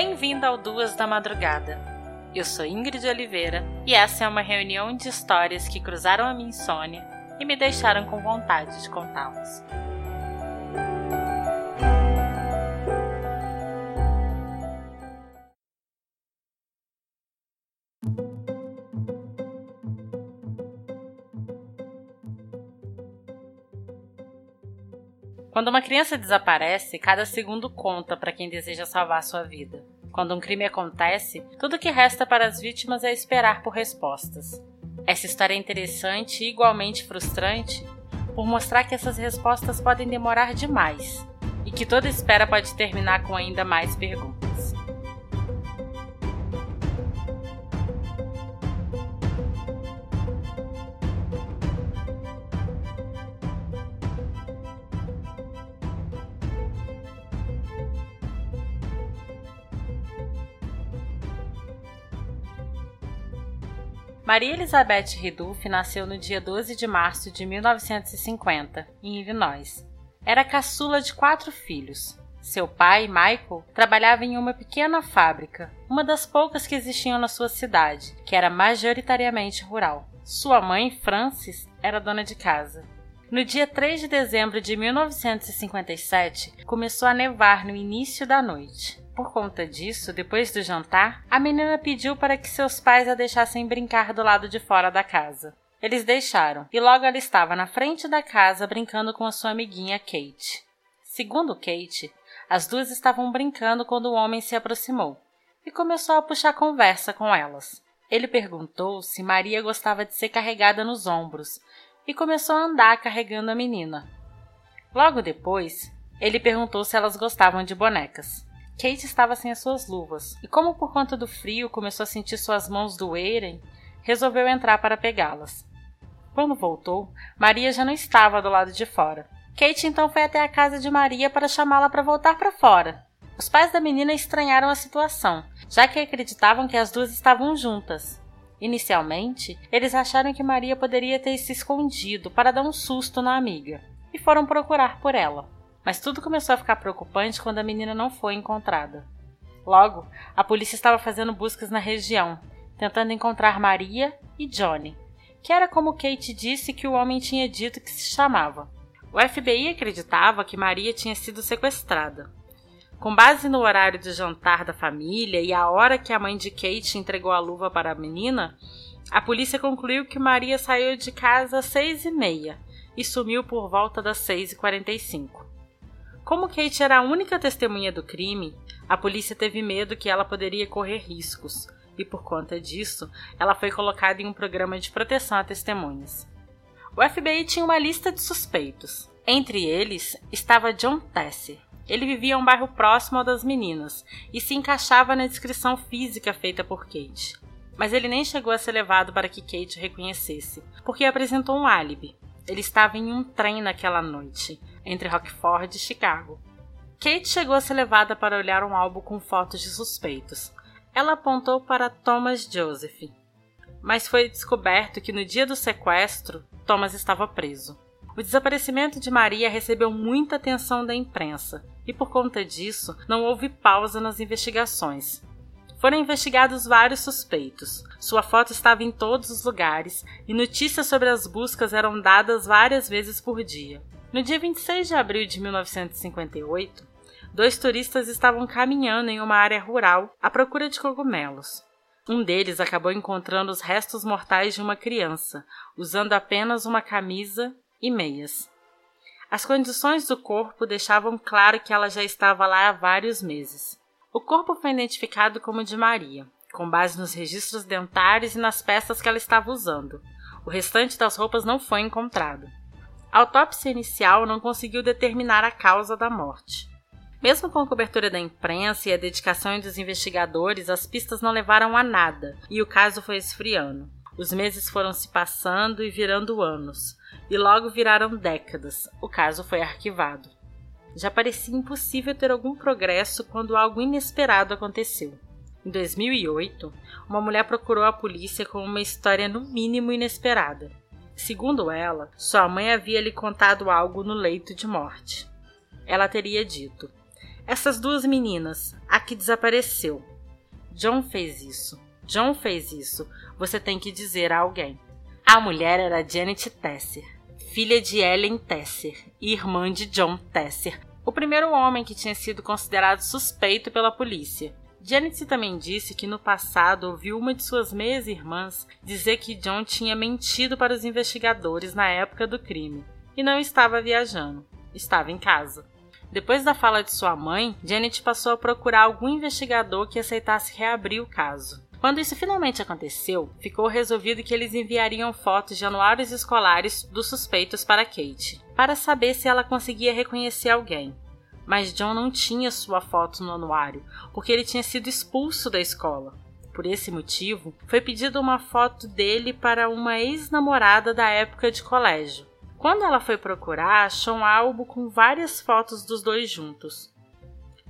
Bem-vindo ao Duas da Madrugada. Eu sou Ingrid Oliveira e essa é uma reunião de histórias que cruzaram a minha insônia e me deixaram com vontade de contá-las. Quando uma criança desaparece, cada segundo conta para quem deseja salvar sua vida. Quando um crime acontece, tudo que resta para as vítimas é esperar por respostas. Essa história é interessante e igualmente frustrante por mostrar que essas respostas podem demorar demais e que toda espera pode terminar com ainda mais perguntas. Maria Elizabeth Ridulf nasceu no dia 12 de março de 1950, em Illinois. Era caçula de quatro filhos. Seu pai, Michael, trabalhava em uma pequena fábrica, uma das poucas que existiam na sua cidade, que era majoritariamente rural. Sua mãe, Frances, era dona de casa. No dia 3 de dezembro de 1957, começou a nevar no início da noite. Por conta disso, depois do jantar, a menina pediu para que seus pais a deixassem brincar do lado de fora da casa. Eles deixaram, e logo ela estava na frente da casa brincando com a sua amiguinha Kate. Segundo Kate, as duas estavam brincando quando o homem se aproximou e começou a puxar conversa com elas. Ele perguntou se Maria gostava de ser carregada nos ombros e começou a andar carregando a menina. Logo depois, ele perguntou se elas gostavam de bonecas. Kate estava sem as suas luvas, e como por conta do frio começou a sentir suas mãos doerem, resolveu entrar para pegá-las. Quando voltou, Maria já não estava do lado de fora. Kate então foi até a casa de Maria para chamá-la para voltar para fora. Os pais da menina estranharam a situação, já que acreditavam que as duas estavam juntas. Inicialmente, eles acharam que Maria poderia ter se escondido para dar um susto na amiga, e foram procurar por ela. Mas tudo começou a ficar preocupante quando a menina não foi encontrada. Logo, a polícia estava fazendo buscas na região, tentando encontrar Maria e Johnny, que era como Kate disse que o homem tinha dito que se chamava. O FBI acreditava que Maria tinha sido sequestrada. Com base no horário de jantar da família e a hora que a mãe de Kate entregou a luva para a menina, a polícia concluiu que Maria saiu de casa às seis e meia e sumiu por volta das seis e quarenta e cinco. Como Kate era a única testemunha do crime, a polícia teve medo que ela poderia correr riscos, e por conta disso, ela foi colocada em um programa de proteção a testemunhas. O FBI tinha uma lista de suspeitos. Entre eles estava John Tesser. Ele vivia em um bairro próximo ao das meninas e se encaixava na descrição física feita por Kate. Mas ele nem chegou a ser levado para que Kate o reconhecesse, porque apresentou um álibi. Ele estava em um trem naquela noite entre Rockford e Chicago. Kate chegou a ser levada para olhar um álbum com fotos de suspeitos. Ela apontou para Thomas Joseph, mas foi descoberto que no dia do sequestro, Thomas estava preso. O desaparecimento de Maria recebeu muita atenção da imprensa e, por conta disso, não houve pausa nas investigações. Foram investigados vários suspeitos. Sua foto estava em todos os lugares e notícias sobre as buscas eram dadas várias vezes por dia. No dia 26 de abril de 1958, dois turistas estavam caminhando em uma área rural à procura de cogumelos. Um deles acabou encontrando os restos mortais de uma criança, usando apenas uma camisa e meias. As condições do corpo deixavam claro que ela já estava lá há vários meses. O corpo foi identificado como de Maria, com base nos registros dentários e nas peças que ela estava usando. O restante das roupas não foi encontrado. A autópsia inicial não conseguiu determinar a causa da morte. Mesmo com a cobertura da imprensa e a dedicação dos investigadores, as pistas não levaram a nada e o caso foi esfriando. Os meses foram se passando e virando anos, e logo viraram décadas. O caso foi arquivado. Já parecia impossível ter algum progresso quando algo inesperado aconteceu. Em 2008, uma mulher procurou a polícia com uma história no mínimo inesperada. Segundo ela, sua mãe havia lhe contado algo no leito de morte. Ela teria dito: Essas duas meninas, a que desapareceu. John fez isso. John fez isso. Você tem que dizer a alguém. A mulher era Janet Tesser, filha de Ellen Tesser e irmã de John Tesser, o primeiro homem que tinha sido considerado suspeito pela polícia. Janet também disse que no passado ouviu uma de suas meias irmãs dizer que John tinha mentido para os investigadores na época do crime e não estava viajando, estava em casa. Depois da fala de sua mãe, Janet passou a procurar algum investigador que aceitasse reabrir o caso. Quando isso finalmente aconteceu, ficou resolvido que eles enviariam fotos de anuários escolares dos suspeitos para Kate, para saber se ela conseguia reconhecer alguém. Mas John não tinha sua foto no anuário, porque ele tinha sido expulso da escola. Por esse motivo, foi pedida uma foto dele para uma ex-namorada da época de colégio. Quando ela foi procurar, achou um álbum com várias fotos dos dois juntos.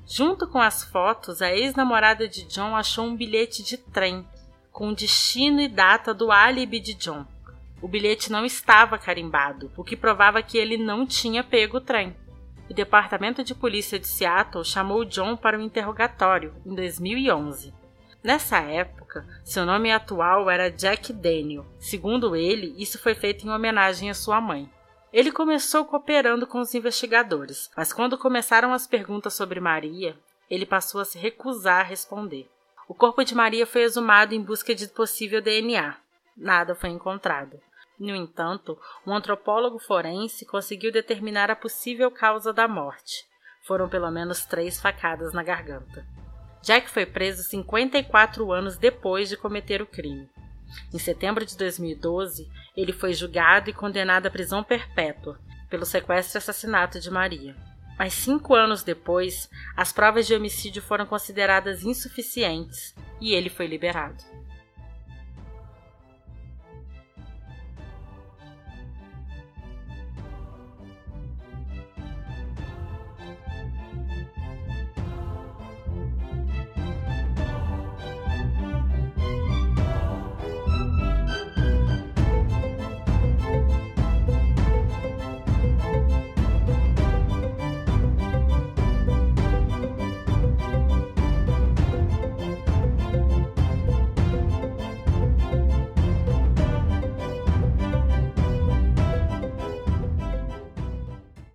Junto com as fotos, a ex-namorada de John achou um bilhete de trem com destino e data do álibi de John. O bilhete não estava carimbado, o que provava que ele não tinha pego o trem. O Departamento de Polícia de Seattle chamou John para um interrogatório em 2011. Nessa época, seu nome atual era Jack Daniel. Segundo ele, isso foi feito em homenagem à sua mãe. Ele começou cooperando com os investigadores, mas quando começaram as perguntas sobre Maria, ele passou a se recusar a responder. O corpo de Maria foi exumado em busca de possível DNA. Nada foi encontrado. No entanto, um antropólogo forense conseguiu determinar a possível causa da morte. Foram pelo menos três facadas na garganta. Jack foi preso 54 anos depois de cometer o crime. Em setembro de 2012, ele foi julgado e condenado à prisão perpétua pelo sequestro e assassinato de Maria. Mas cinco anos depois, as provas de homicídio foram consideradas insuficientes e ele foi liberado.